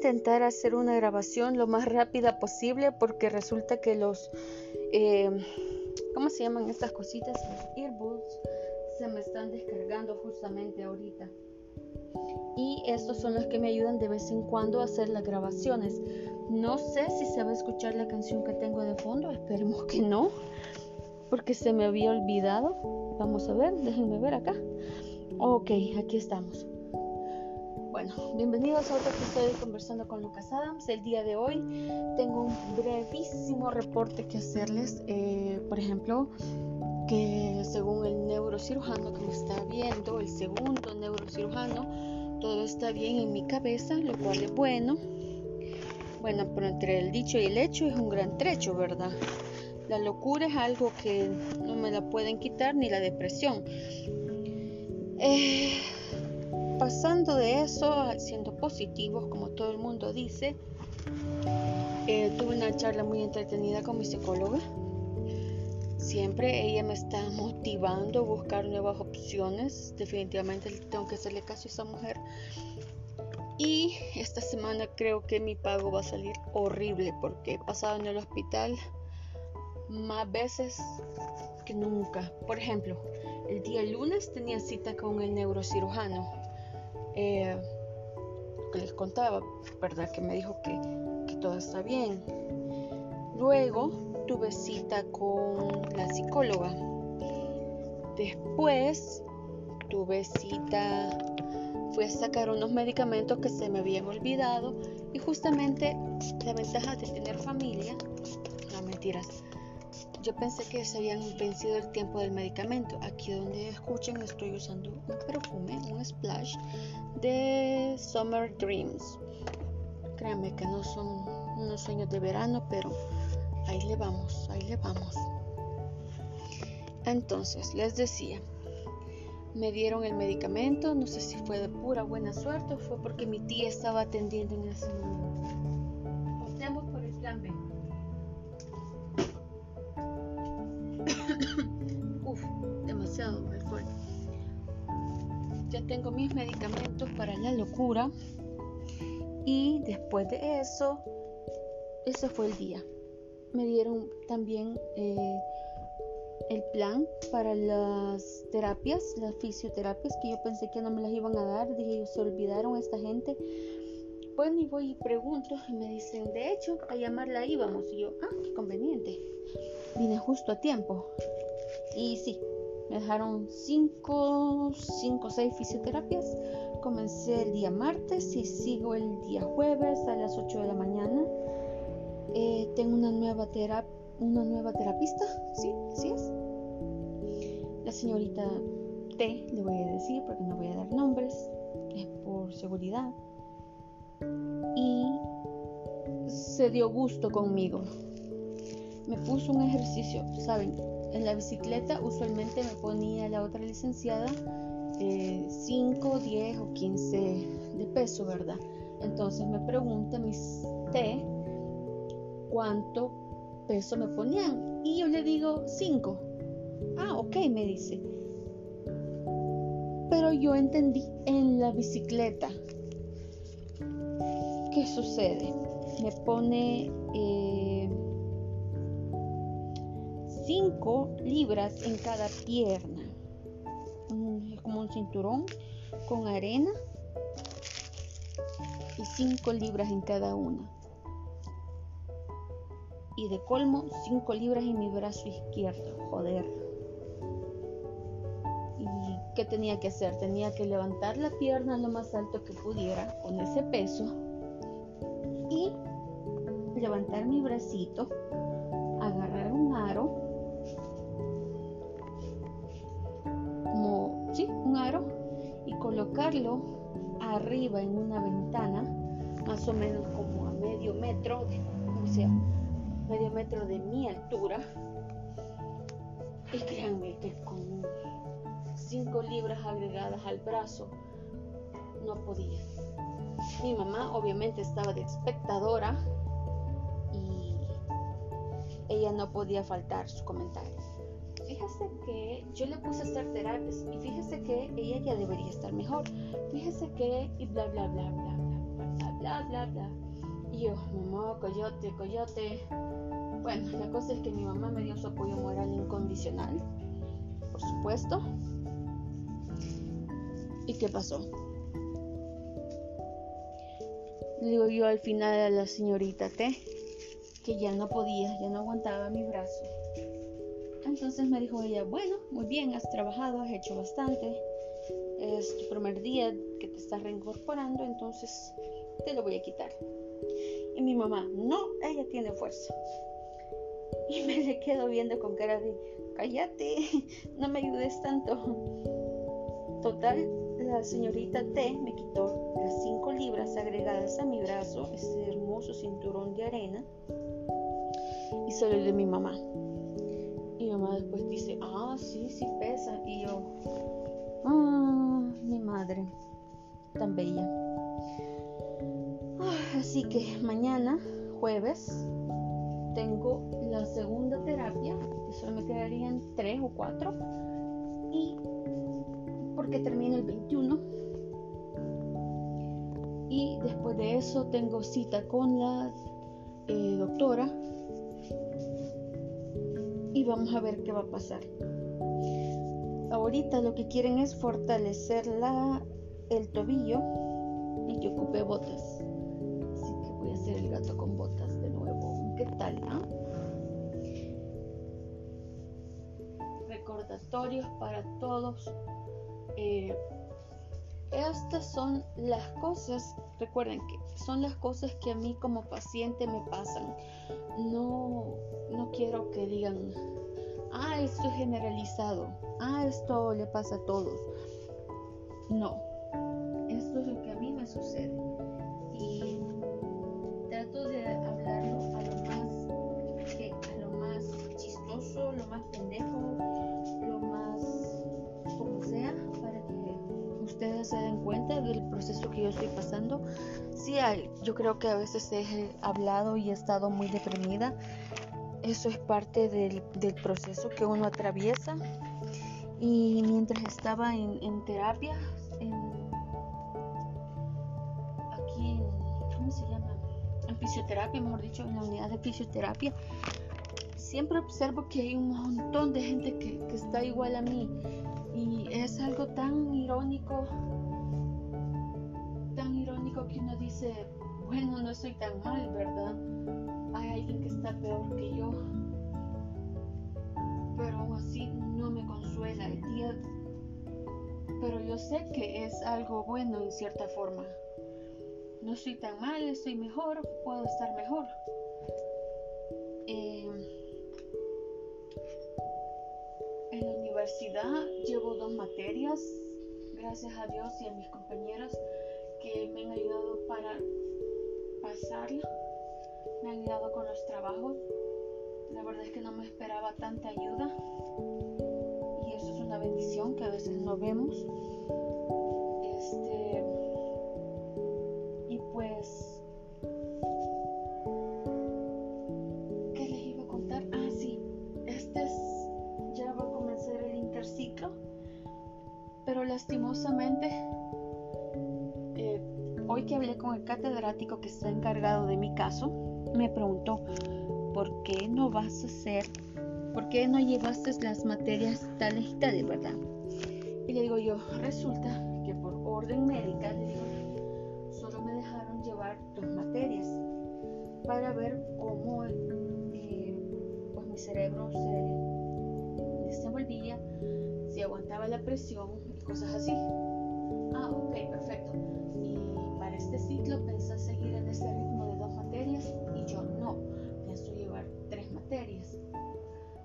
intentar hacer una grabación lo más rápida posible porque resulta que los, eh, ¿cómo se llaman estas cositas? Los earbuds se me están descargando justamente ahorita. Y estos son los que me ayudan de vez en cuando a hacer las grabaciones. No sé si se va a escuchar la canción que tengo de fondo, esperemos que no, porque se me había olvidado. Vamos a ver, déjenme ver acá. Ok, aquí estamos. Bueno, bienvenidos a otro episodio Conversando con Lucas Adams. El día de hoy tengo un brevísimo reporte que hacerles. Eh, por ejemplo, que según el neurocirujano que me está viendo, el segundo neurocirujano, todo está bien en mi cabeza, lo cual es bueno. Bueno, pero entre el dicho y el hecho es un gran trecho, ¿verdad? La locura es algo que no me la pueden quitar ni la depresión. Eh, pasando de eso, siendo positivos, como todo el mundo dice, eh, tuve una charla muy entretenida con mi psicóloga. Siempre ella me está motivando a buscar nuevas opciones. Definitivamente tengo que hacerle caso a esa mujer. Y esta semana creo que mi pago va a salir horrible porque he pasado en el hospital más veces que nunca. Por ejemplo, el día lunes tenía cita con el neurocirujano eh, que les contaba, ¿verdad? Que me dijo que, que todo está bien. Luego tuve cita con la psicóloga. Después tuve cita, fui a sacar unos medicamentos que se me habían olvidado y justamente la ventaja de tener familia, no mentiras, yo pensé que se habían vencido el tiempo del medicamento. Aquí donde escuchen estoy usando un perfume, un splash de Summer Dreams. Créanme que no son unos sueños de verano, pero ahí le vamos, ahí le vamos. Entonces, les decía, me dieron el medicamento, no sé si fue de pura buena suerte o fue porque mi tía estaba atendiendo en ese momento. Optemos por el plan B. alcohol. Ya tengo mis medicamentos para la locura. Y después de eso, ese fue el día. Me dieron también eh, el plan para las terapias, las fisioterapias, que yo pensé que no me las iban a dar. Dije, se olvidaron esta gente. Bueno, y voy y pregunto y me dicen, de hecho, a llamarla íbamos. Y yo, ah, qué conveniente. Vine justo a tiempo. Y sí, me dejaron 5, 5, 6 fisioterapias. Comencé el día martes y sigo el día jueves a las 8 de la mañana. Eh, tengo una nueva, una nueva terapista, sí, sí es. La señorita T, le voy a decir porque no voy a dar nombres, es por seguridad. Y se dio gusto conmigo me puso un ejercicio, ¿saben? En la bicicleta usualmente me ponía la otra licenciada 5, eh, 10 o 15 de peso, ¿verdad? Entonces me pregunta mis T cuánto peso me ponían y yo le digo 5. Ah, ok, me dice. Pero yo entendí en la bicicleta. ¿Qué sucede? Me pone... Eh, 5 libras en cada pierna. Es como un cinturón con arena y 5 libras en cada una. Y de colmo, 5 libras en mi brazo izquierdo. Joder. ¿Y qué tenía que hacer? Tenía que levantar la pierna lo más alto que pudiera con ese peso y levantar mi bracito, arriba en una ventana, más o menos como a medio metro, o sea, medio metro de mi altura. Y créanme que con 5 libras agregadas al brazo no podía. Mi mamá obviamente estaba de espectadora y ella no podía faltar su comentario fíjese que yo le puse a hacer terapias y fíjese que ella ya debería estar mejor. Fíjese que y bla bla bla bla bla. bla. bla, bla. Y yo, mamá, coyote, coyote. Bueno, la cosa es que mi mamá me dio su apoyo moral incondicional, por supuesto. ¿Y qué pasó? Le digo yo al final a la señorita T que ya no podía, ya no aguantaba mi brazo. Entonces me dijo ella, bueno, muy bien, has trabajado, has hecho bastante. Es tu primer día que te estás reincorporando, entonces te lo voy a quitar. Y mi mamá, no, ella tiene fuerza. Y me le quedo viendo con cara de, cállate, no me ayudes tanto. Total, la señorita T me quitó las 5 libras agregadas a mi brazo, ese hermoso cinturón de arena, y solo de mi mamá. Después dice, ah, sí, sí pesa. Y yo, ah, mi madre, tan bella. Así que mañana, jueves, tengo la segunda terapia, que solo me quedarían tres o cuatro, y porque termina el 21. Y después de eso tengo cita con la eh, doctora y vamos a ver qué va a pasar. Ahorita lo que quieren es fortalecer la, el tobillo y yo ocupé botas voy a hacer el gato con botas de nuevo. ¿Qué tal? Recordatorios para todos. Eh, estas son las cosas, recuerden que son las cosas que a mí como paciente me pasan. No, no quiero que digan, ah, esto es generalizado, ah, esto le pasa a todos. No, esto es lo que a mí me sucede. Proceso que yo estoy pasando. Sí, yo creo que a veces he hablado y he estado muy deprimida. Eso es parte del, del proceso que uno atraviesa. Y mientras estaba en, en terapia, en, aquí en, ¿cómo se llama? fisioterapia, mejor dicho, en la unidad de fisioterapia, siempre observo que hay un montón de gente que, está igual a mí. Y es algo tan irónico, irónico que uno dice, bueno, no estoy tan mal, ¿verdad? Hay alguien que está peor que yo. Pero aún así no me consuela el día. Pero yo sé que es algo bueno en cierta forma no estoy tan mal, estoy mejor, puedo estar mejor. Eh, en la universidad llevo dos materias, gracias a Dios y a mis compañeros que me han ayudado para pasarla, me han ayudado con los trabajos. La verdad es que no me esperaba tanta ayuda y eso es una bendición que a veces no vemos. Que hablé con el catedrático que está encargado de mi caso, me preguntó, ¿por qué no vas a hacer, por qué no llevaste las materias tales y tales, verdad? Y le digo yo, resulta que por orden médica, le digo, para ver cómo eh, pues mi cerebro se desenvolvía, si aguantaba la presión y cosas así. Ah, ok, perfecto. Y este ciclo pensás seguir en este ritmo de dos materias y yo no, pienso llevar tres materias.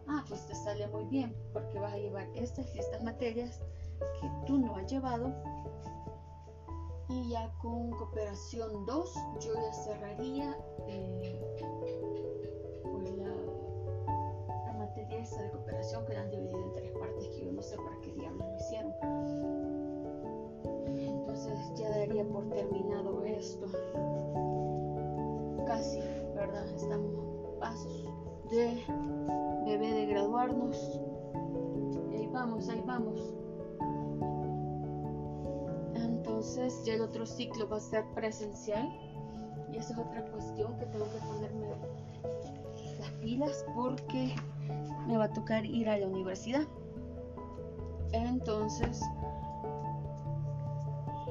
Ah, pues te sale muy bien porque vas a llevar estas y estas materias que tú no has llevado y ya con cooperación 2 yo ya cerraría eh, pues la, materia esa de cooperación que la han dividido en tres partes que yo no sé para qué diablos lo hicieron entonces ya daría por terminado y ahí vamos ahí vamos entonces ya el otro ciclo va a ser presencial y esa es otra cuestión que tengo que ponerme las pilas porque me va a tocar ir a la universidad. Entonces,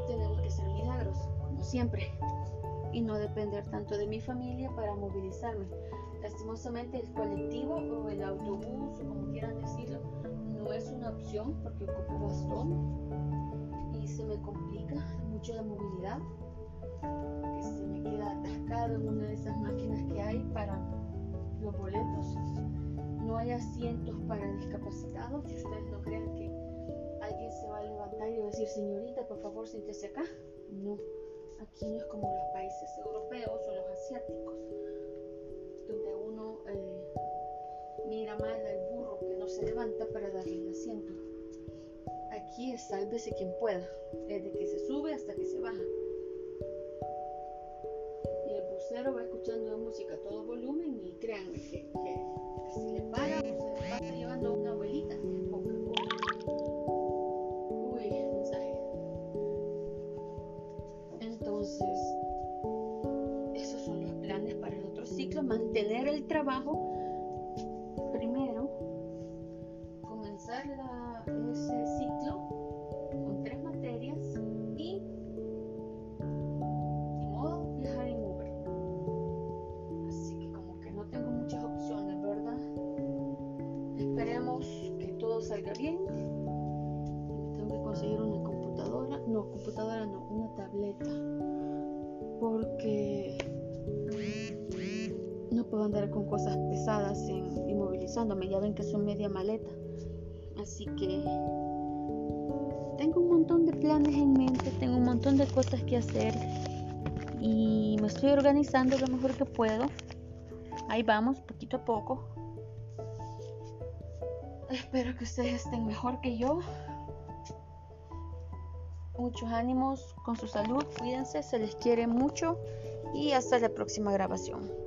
tenemos que hacer milagros, como siempre, y no depender tanto de mi familia para movilizarme. Lastimosamente, el colectivo o el autobús, como quieran decirlo, no es una opción porque ocupo bastón y se me complica mucho la movilidad, que se me queda atascado en una de esas máquinas que hay para los boletos. No hay asientos para discapacitados. Si ustedes no crean que alguien se va a levantar y va a decir, señorita, por favor, siéntese acá. No, aquí no es como los países europeos o los asiáticos, mira mal al burro que no se levanta para darle el asiento. Aquí es sálvese quien pueda, desde que se sube hasta que se baja. Y el bucero va escuchando música a todo volumen y créanme que, que, si le para o se le pasa llevando una abuelita. Uy, mensaje. Entonces, esos son los planes para el otro ciclo, mantener el trabajo salga bien. Tengo que conseguir una computadora, no, computadora no, una tableta. Porque no puedo andar con cosas pesadas en, inmovilizándome. Ya ven que son media maleta. Así que tengo un montón de planes en mente, tengo un montón de cosas que hacer y me estoy organizando lo mejor que puedo. Ahí vamos, poquito a poco. Espero que ustedes estén mejor que yo. Muchos ánimos con su salud, cuídense, se les quiere mucho y hasta la próxima grabación.